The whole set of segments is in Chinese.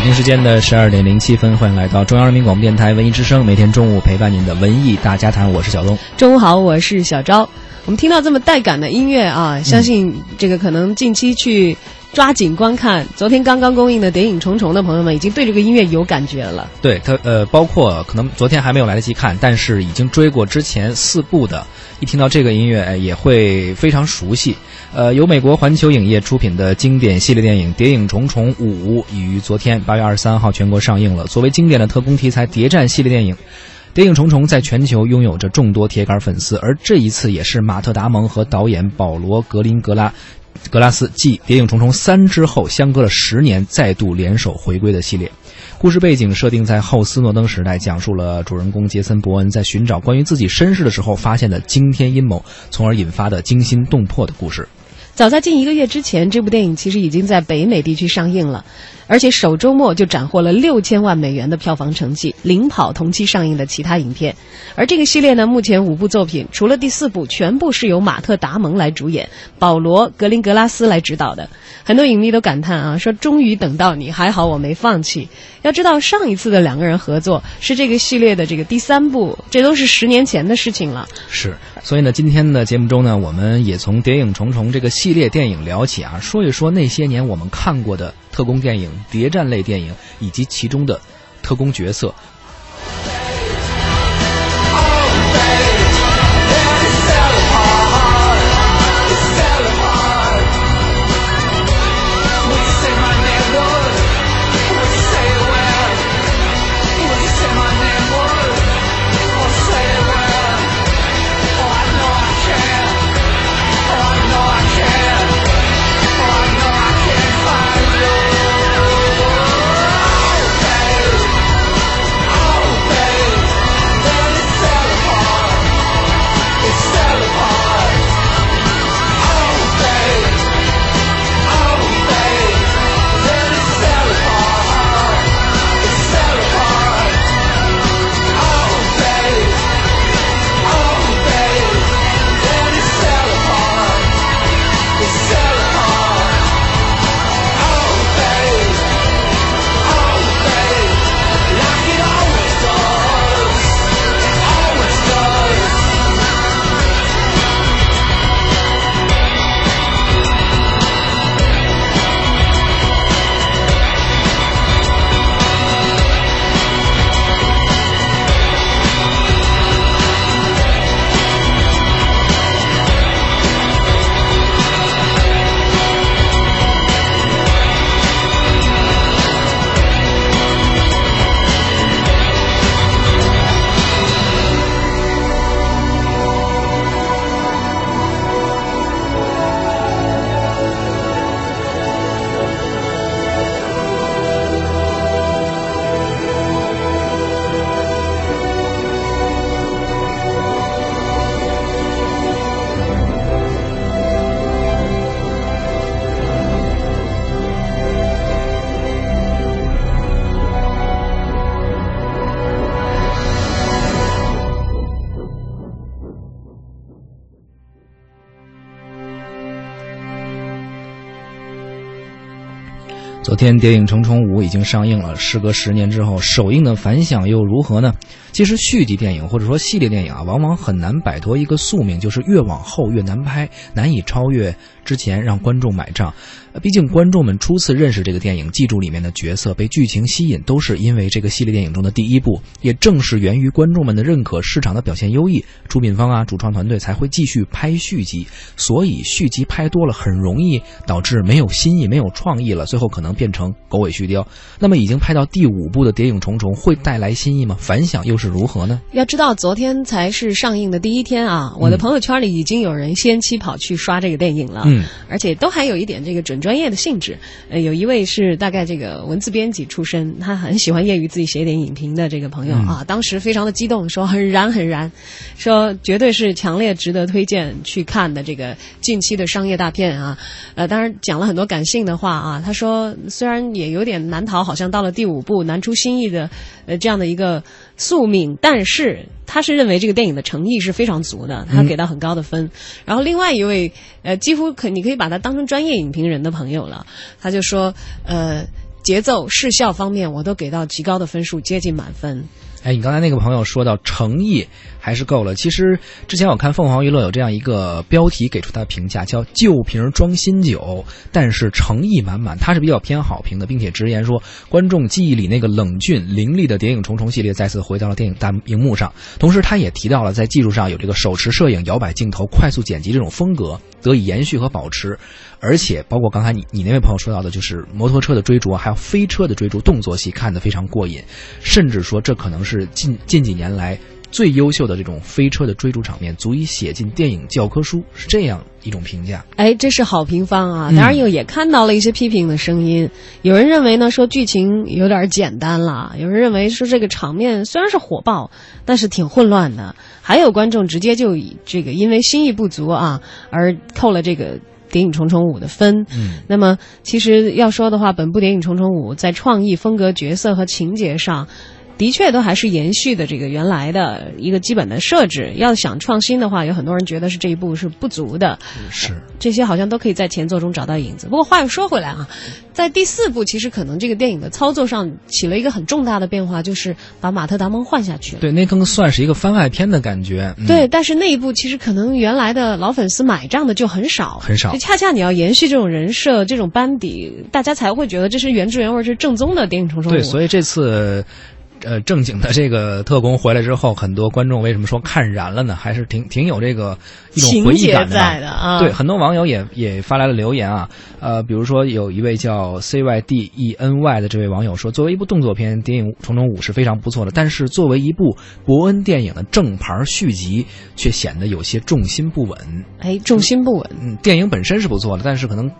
北京时间的十二点零七分，欢迎来到中央人民广播电台文艺之声，每天中午陪伴您的文艺大家谈，我是小东。中午好，我是小昭。我们听到这么带感的音乐啊，相信这个可能近期去抓紧观看昨天刚刚公映的《谍影重重》的朋友们，已经对这个音乐有感觉了。对它，呃，包括可能昨天还没有来得及看，但是已经追过之前四部的，一听到这个音乐，也会非常熟悉。呃，由美国环球影业出品的经典系列电影《谍影重重五》已于昨天八月二十三号全国上映了。作为经典的特工题材谍战系列电影，《谍影重重》在全球拥有着众多铁杆粉丝，而这一次也是马特·达蒙和导演保罗·格林格拉。格拉斯继《谍影重重三》之后，相隔了十年再度联手回归的系列。故事背景设定在后斯诺登时代，讲述了主人公杰森·伯恩在寻找关于自己身世的时候发现的惊天阴谋，从而引发的惊心动魄的故事。早在近一个月之前，这部电影其实已经在北美地区上映了，而且首周末就斩获了六千万美元的票房成绩，领跑同期上映的其他影片。而这个系列呢，目前五部作品，除了第四部，全部是由马特·达蒙来主演，保罗·格林格拉斯来指导的。很多影迷都感叹啊，说终于等到你，还好我没放弃。要知道，上一次的两个人合作是这个系列的这个第三部，这都是十年前的事情了。是，所以呢，今天的节目中呢，我们也从《谍影重重》这个系列电影聊起啊，说一说那些年我们看过的特工电影、谍战类电影以及其中的特工角色。天《谍影重重五》已经上映了，时隔十年之后，首映的反响又如何呢？其实续集电影或者说系列电影啊，往往很难摆脱一个宿命，就是越往后越难拍，难以超越之前让观众买账。毕竟观众们初次认识这个电影，记住里面的角色，被剧情吸引，都是因为这个系列电影中的第一部。也正是源于观众们的认可，市场的表现优异，出品方啊、主创团队才会继续拍续集。所以续集拍多了，很容易导致没有新意、没有创意了，最后可能变成狗尾续貂。那么已经拍到第五部的《谍影重重》会带来新意吗？反响又是如何呢？要知道，昨天才是上映的第一天啊！我的朋友圈里已经有人先期跑去刷这个电影了，嗯，而且都还有一点这个准专业的性质。呃，有一位是大概这个文字编辑出身，他很喜欢业余自己写点影评的这个朋友啊，当时非常的激动，说很燃很燃，说绝对是强烈值得推荐去看的这个近期的商业大片啊。呃，当然讲了很多感性的话啊，他说虽然也有点难逃，好像到了第五部难出新意的呃这样的一个宿命，但是他是认为这个电影的诚意是非常足的，他给到很高的分。然后另外一位呃，几乎可你可以把他当成专业影评人的朋友了，他就说呃。节奏、视效方面，我都给到极高的分数，接近满分。哎，你刚才那个朋友说到诚意还是够了。其实之前我看凤凰娱乐有这样一个标题给出他的评价，叫“旧瓶装新酒”，但是诚意满满。他是比较偏好评的，并且直言说，观众记忆里那个冷峻凌厉的《谍影重重》系列再次回到了电影大荧幕上。同时，他也提到了在技术上有这个手持摄影、摇摆镜头、快速剪辑这种风格得以延续和保持。而且，包括刚才你你那位朋友说到的，就是摩托车的追逐，还有飞车的追逐，动作戏看得非常过瘾，甚至说这可能是近近几年来最优秀的这种飞车的追逐场面，足以写进电影教科书，是这样一种评价。哎，这是好评方啊！当然有也看到了一些批评的声音，有人认为呢说剧情有点简单了，有人认为说这个场面虽然是火爆，但是挺混乱的，还有观众直接就以这个因为心意不足啊而扣了这个。《谍影重重五》的分，嗯，那么其实要说的话，本部《谍影重重五》在创意、风格、角色和情节上。的确，都还是延续的这个原来的一个基本的设置。要想创新的话，有很多人觉得是这一步是不足的。是这些好像都可以在前作中找到影子。不过话又说回来啊，在第四部，其实可能这个电影的操作上起了一个很重大的变化，就是把马特·达蒙换下去了。对，那更算是一个番外篇的感觉。对，但是那一部其实可能原来的老粉丝买账的就很少，很少。就恰恰你要延续这种人设、这种班底，大家才会觉得这是原汁原味、是正宗的《电影重重》。对，所以这次。呃，正经的这个特工回来之后，很多观众为什么说看燃了呢？还是挺挺有这个一种回忆感的。啊。对，很多网友也也发来了留言啊。呃，比如说有一位叫 C Y D E N Y 的这位网友说，作为一部动作片，《谍影重重五》是非常不错的，但是作为一部伯恩电影的正牌续集，却显得有些重心不稳。哎，重心不稳。嗯，电影本身是不错的，但是可能。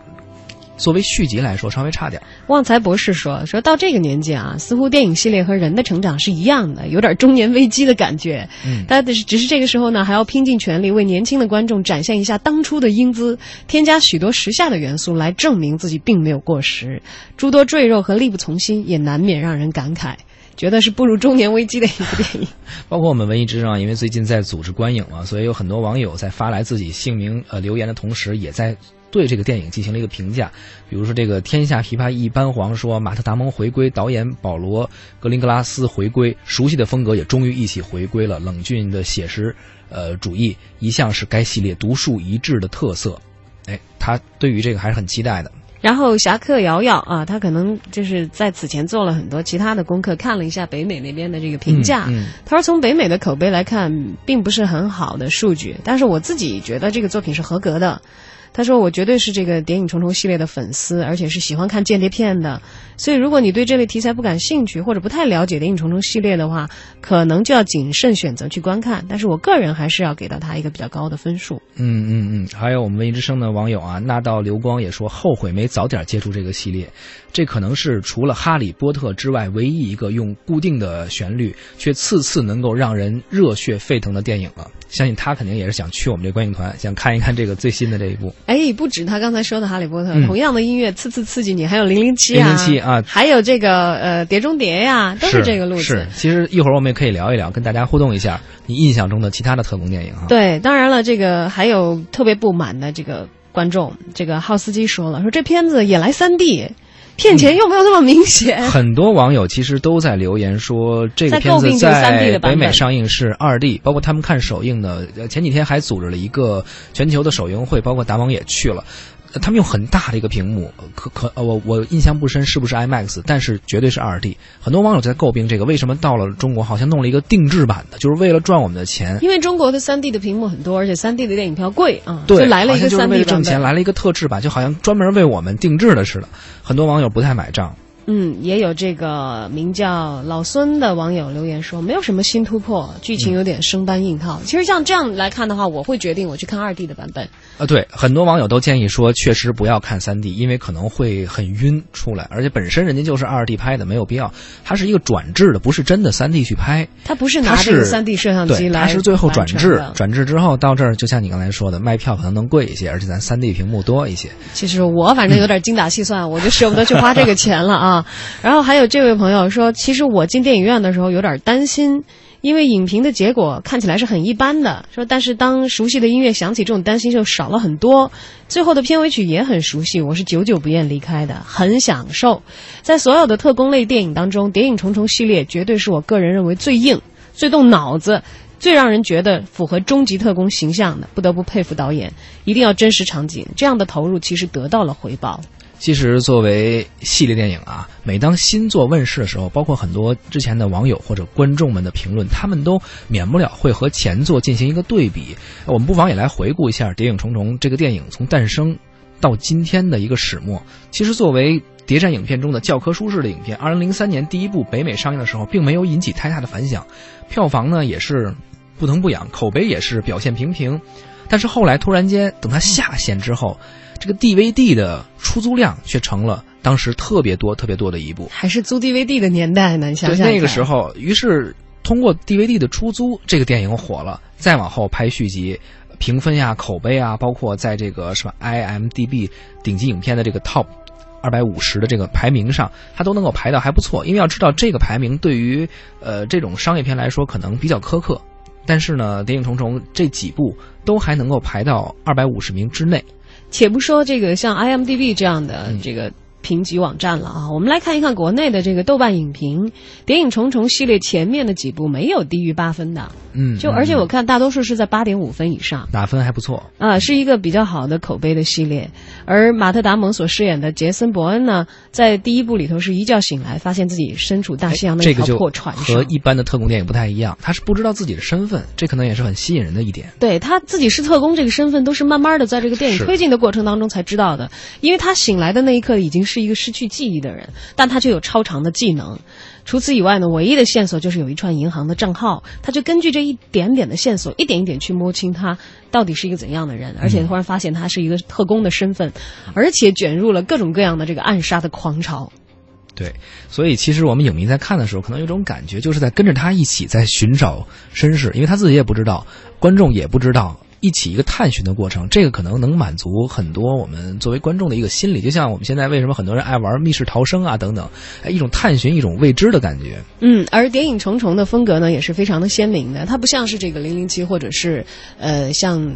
作为续集来说，稍微差点。旺财博士说：“说到这个年纪啊，似乎电影系列和人的成长是一样的，有点中年危机的感觉。嗯，但是只是这个时候呢，还要拼尽全力为年轻的观众展现一下当初的英姿，添加许多时下的元素来证明自己并没有过时。诸多赘肉和力不从心，也难免让人感慨，觉得是步入中年危机的一部电影。包括我们文艺之声，因为最近在组织观影嘛，所以有很多网友在发来自己姓名呃留言的同时，也在。”对这个电影进行了一个评价，比如说这个天下琵琶一般黄说马特达蒙回归，导演保罗格林格拉斯回归，熟悉的风格也终于一起回归了，冷峻的写实，呃主义一向是该系列独树一帜的特色，哎，他对于这个还是很期待的。然后侠客瑶瑶啊，他可能就是在此前做了很多其他的功课，看了一下北美那边的这个评价，他说从北美的口碑来看，并不是很好的数据，但是我自己觉得这个作品是合格的。他说：“我绝对是这个《谍影重重》系列的粉丝，而且是喜欢看间谍片的。所以，如果你对这类题材不感兴趣，或者不太了解《谍影重重》系列的话，可能就要谨慎选择去观看。但是我个人还是要给到他一个比较高的分数。”嗯嗯嗯。还有我们文艺之声的网友啊，那道流光也说后悔没早点接触这个系列。这可能是除了《哈利波特》之外唯一一个用固定的旋律却次次能够让人热血沸腾的电影了。相信他肯定也是想去我们这观影团，想看一看这个最新的这一部。哎，不止他刚才说的《哈利波特》，同样的音乐次次刺激你，还有《零零七》啊，零零七啊，还有这个呃《碟中谍》呀，都是这个路子。是，其实一会儿我们也可以聊一聊，跟大家互动一下你印象中的其他的特工电影哈。对，当然了，这个还有特别不满的这个观众，这个浩斯基说了，说这片子也来三 D。骗钱又没有那么明显。很多网友其实都在留言说，这个片子在北美上映是二 D，包括他们看首映的，前几天还组织了一个全球的首映会，包括达蒙也去了。他们用很大的一个屏幕，可可呃，我我印象不深是不是 IMAX，但是绝对是二 D。很多网友在诟病这个，为什么到了中国好像弄了一个定制版的，就是为了赚我们的钱？因为中国的三 D 的屏幕很多，而且三 D 的电影票贵啊，对，来了一个三 D 挣钱，来了一个特制版，就好像专门为我们定制的似的。很多网友不太买账。嗯，也有这个名叫老孙的网友留言说，没有什么新突破，剧情有点生搬硬套。其实像这样来看的话，我会决定我去看二 D 的版本。啊，对，很多网友都建议说，确实不要看三 D，因为可能会很晕出来，而且本身人家就是二 D 拍的，没有必要。它是一个转制的，不是真的三 D 去拍。它不是拿这个三 D 摄像机来，它是最后转制，转制之后到这儿，就像你刚才说的，卖票可能能贵一些，而且咱三 D 屏幕多一些。其实我反正有点精打细算，我就舍不得去花这个钱了然后还有这位朋友说，其实我进电影院的时候有点担心。因为影评的结果看起来是很一般的。说，但是当熟悉的音乐响起，这种担心就少了很多。最后的片尾曲也很熟悉，我是久久不愿离开的，很享受。在所有的特工类电影当中，《谍影重重》系列绝对是我个人认为最硬、最动脑子、最让人觉得符合终极特工形象的。不得不佩服导演，一定要真实场景，这样的投入其实得到了回报。其实，作为系列电影啊，每当新作问世的时候，包括很多之前的网友或者观众们的评论，他们都免不了会和前作进行一个对比。我们不妨也来回顾一下《谍影重重》这个电影从诞生到今天的一个始末。其实，作为谍战影片中的教科书式的影片，二零零三年第一部北美上映的时候，并没有引起太大的反响，票房呢也是不疼不痒，口碑也是表现平平。但是后来突然间，等它下线之后。这个 DVD 的出租量却成了当时特别多、特别多的一部，还是租 DVD 的年代呢？你想想那个时候，于是通过 DVD 的出租，这个电影火了。再往后拍续集，评分呀、口碑啊，包括在这个什么 IMDB 顶级影片的这个 Top 二百五十的这个排名上，它都能够排到还不错。因为要知道，这个排名对于呃这种商业片来说可能比较苛刻，但是呢，《谍影重重》这几部都还能够排到二百五十名之内。且不说这个像 IMDB 这样的这个。评级网站了啊！我们来看一看国内的这个豆瓣影评，《谍影重重》系列前面的几部没有低于八分的，嗯，就而且我看大多数是在八点五分以上，打分还不错啊，是一个比较好的口碑的系列。而马特·达蒙所饰演的杰森·伯恩呢，在第一部里头是一觉醒来，发现自己身处大西洋的一条破船上，和一般的特工电影不太一样，他是不知道自己的身份，这可能也是很吸引人的一点。对他自己是特工这个身份，都是慢慢的在这个电影推进的过程当中才知道的，因为他醒来的那一刻已经是一个失去记。忆的人，但他却有超长的技能。除此以外呢，唯一的线索就是有一串银行的账号，他就根据这一点点的线索，一点一点去摸清他到底是一个怎样的人，而且突然发现他是一个特工的身份，而且卷入了各种各样的这个暗杀的狂潮。对，所以其实我们影迷在看的时候，可能有一种感觉，就是在跟着他一起在寻找身世，因为他自己也不知道，观众也不知道。一起一个探寻的过程，这个可能能满足很多我们作为观众的一个心理。就像我们现在为什么很多人爱玩密室逃生啊等等，一种探寻一种未知的感觉。嗯，而《谍影重重》的风格呢，也是非常的鲜明的。它不像是这个《零零七》或者是呃像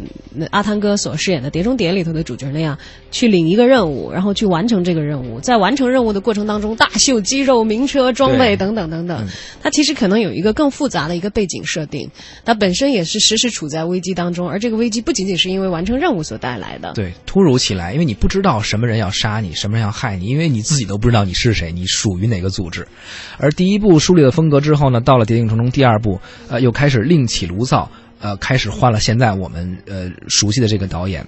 阿汤哥所饰演的《碟中谍》里头的主角那样，去领一个任务，然后去完成这个任务。在完成任务的过程当中，大秀肌肉、名车、装备等等等等。它其实可能有一个更复杂的一个背景设定。它本身也是时时处在危机当中，而这个。危机不仅仅是因为完成任务所带来的，对，突如其来，因为你不知道什么人要杀你，什么人要害你，因为你自己都不知道你是谁，你属于哪个组织。而第一部树立了风格之后呢，到了《谍影重重》第二部，呃，又开始另起炉灶，呃，开始换了现在我们呃熟悉的这个导演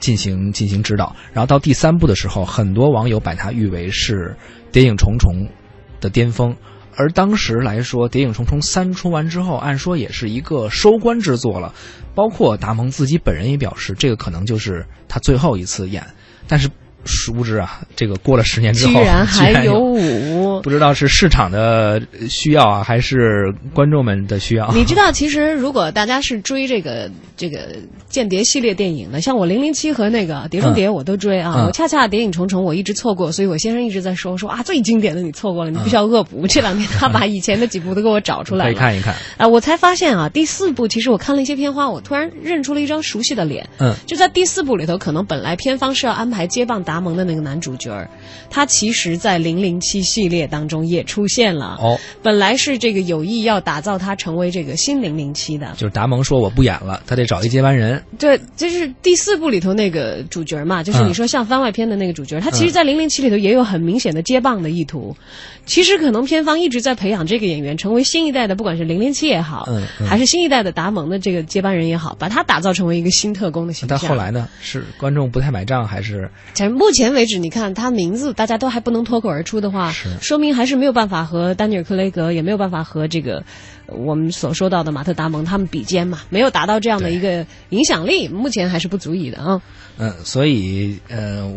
进行进行指导。然后到第三部的时候，很多网友把它誉为是《谍影重重》的巅峰。而当时来说，《谍影重重三》出完之后，按说也是一个收官之作了。包括达蒙自己本人也表示，这个可能就是他最后一次演。但是。殊不知啊，这个过了十年之后，居然 还有五，不知道是市场的需要啊，还是观众们的需要。你知道，其实如果大家是追这个这个间谍系列电影的，像我零零七和那个碟中谍我都追啊，我恰恰谍影重重我一直错过，所以我先生一直在说说啊，最经典的你错过了，你必须要恶补。这两天他把以前的几部都给我找出来了，可以看一看啊，我才发现啊，第四部其实我看了一些片花，我突然认出了一张熟悉的脸。嗯，就在第四部里头，可能本来片方是要安排接棒。达蒙的那个男主角儿，他其实，在《零零七》系列当中也出现了。哦，本来是这个有意要打造他成为这个新零零七的。就是达蒙说我不演了，他得找一接班人。对，就是第四部里头那个主角嘛，就是你说像番外篇的那个主角，他其实，在《零零七》里头也有很明显的接棒的意图。其实，可能片方一直在培养这个演员，成为新一代的，不管是零零七也好，还是新一代的达蒙的这个接班人也好，把他打造成为一个新特工的形象。但后来呢，是观众不太买账，还是？目前为止，你看他名字，大家都还不能脱口而出的话，说明还是没有办法和丹尼尔·克雷格，也没有办法和这个我们所说到的马特·达蒙他们比肩嘛，没有达到这样的一个影响力，目前还是不足以的啊。嗯，所以呃，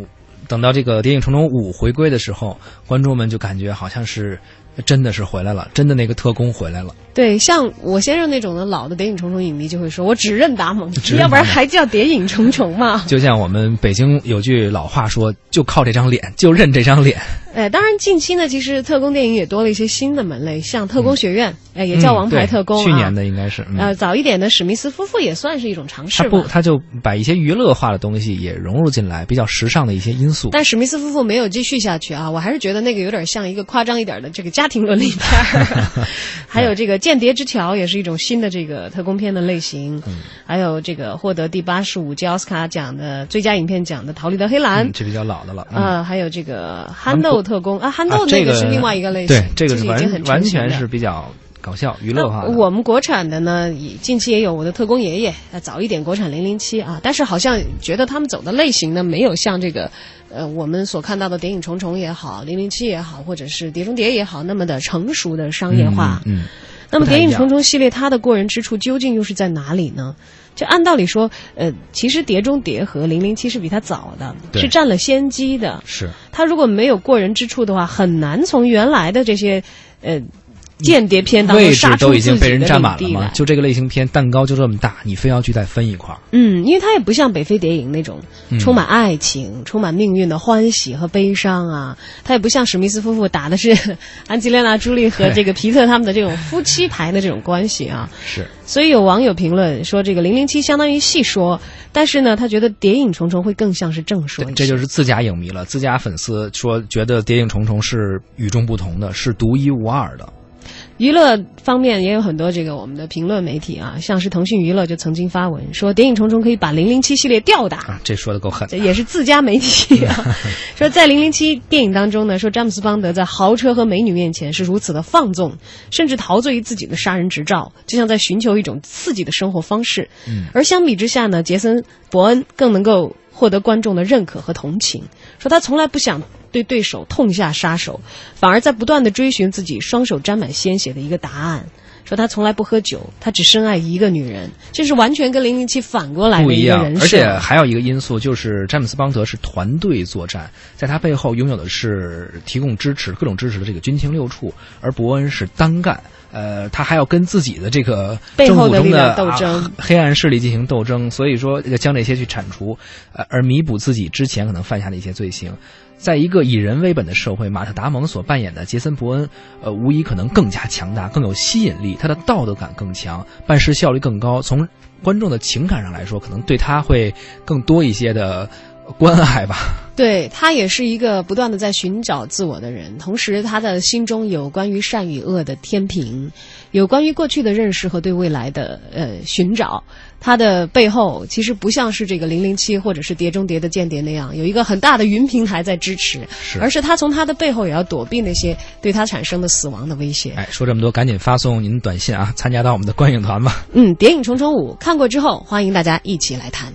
等到这个《谍影重重五》回归的时候，观众们就感觉好像是真的是回来了，真的那个特工回来了。对，像我先生那种的老的《谍影重重》影迷就会说：“我只认达蒙，要不然还叫《谍影重重》嘛。就像我们北京有句老话说，就靠这张脸，就认这张脸。”哎，当然近期呢，其实特工电影也多了一些新的门类，像特工学院，哎，也叫王牌特工、啊嗯去年的应该是。嗯呃，早一点的史密斯夫妇也算是一种尝试他不，他就把一些娱乐化的东西也融入进来，比较时尚的一些因素。但史密斯夫妇没有继续下去啊，我还是觉得那个有点像一个夸张一点的这个家庭伦理片儿。还有这个《间谍之桥》也是一种新的这个特工片的类型。嗯还有这个获得第八十五届奥斯卡奖的最佳影片奖的《逃离的黑兰》嗯，这比较老的了。嗯呃，还有这个憨豆特工啊，憨豆那个是另外一个类型，对，这个是是已经很完完全是比较搞笑娱乐我们国产的呢，近期也有我的特工爷爷，呃，早一点国产零零七啊，但是好像觉得他们走的类型呢，没有像这个，呃，我们所看到的《谍影重重》也好，零零七也好，或者是《碟中谍》也好，那么的成熟的商业化。嗯，嗯那么《谍影重重》系列它的过人之处究竟又是在哪里呢？就按道理说，呃，其实《碟中谍》和《零零七》是比它早的，是占了先机的。是它如果没有过人之处的话，很难从原来的这些呃间谍片当中位置杀出都已经被人占满了吗？就这个类型片，蛋糕就这么大，你非要去再分一块儿。嗯，因为它也不像北非谍影那种嗯充满爱情、充满命运的欢喜和悲伤啊，它也不像史密斯夫妇打的是 安吉丽娜·朱莉和这个皮特他们的这种夫妻牌的这种关系啊。是，所以有网友评论说，这个《零零七》相当于戏说，但是呢，他觉得《谍影重重》会更像是正说。这就是自家影迷了。自家粉丝说，觉得《谍影重重》是与众不同的，是独一无二的。娱乐方面也有很多这个我们的评论媒体啊，像是腾讯娱乐就曾经发文说，《谍影重重》可以把《零零七》系列吊打。啊，这说的够狠这。也是自家媒体啊，说在《零零七》电影当中呢，说詹姆斯邦德在豪车和美女面前是如此的放纵，甚至陶醉于自己的杀人执照，就像在寻求一种刺激的生活方式。嗯，而相比之下呢，杰森·伯恩更能够获得观众的认可和同情，说他从来不想对对手痛下杀手，反而在不断的追寻自己双手沾满鲜血的一个答案。说他从来不喝酒，他只深爱一个女人，这是完全跟零零七反过来不一样。而且还有一个因素就是詹姆斯邦德是团队作战，在他背后拥有的是提供支持、各种支持的这个军情六处，而伯恩是单干。呃，他还要跟自己的这个背后的政府中的力量斗争啊黑暗势力进行斗争，所以说要将这些去铲除，呃，而弥补自己之前可能犯下的一些罪行。在一个以人为本的社会，马特·达蒙所扮演的杰森·伯恩，呃，无疑可能更加强大，更有吸引力，他的道德感更强，办事效率更高。从观众的情感上来说，可能对他会更多一些的关爱吧。对他也是一个不断的在寻找自我的人，同时他的心中有关于善与恶的天平，有关于过去的认识和对未来的呃寻找。他的背后其实不像是这个零零七或者是碟中谍的间谍那样有一个很大的云平台在支持，是而是他从他的背后也要躲避那些对他产生的死亡的威胁。哎，说这么多，赶紧发送您的短信啊，参加到我们的观影团吧。嗯，谍影重重五看过之后，欢迎大家一起来谈。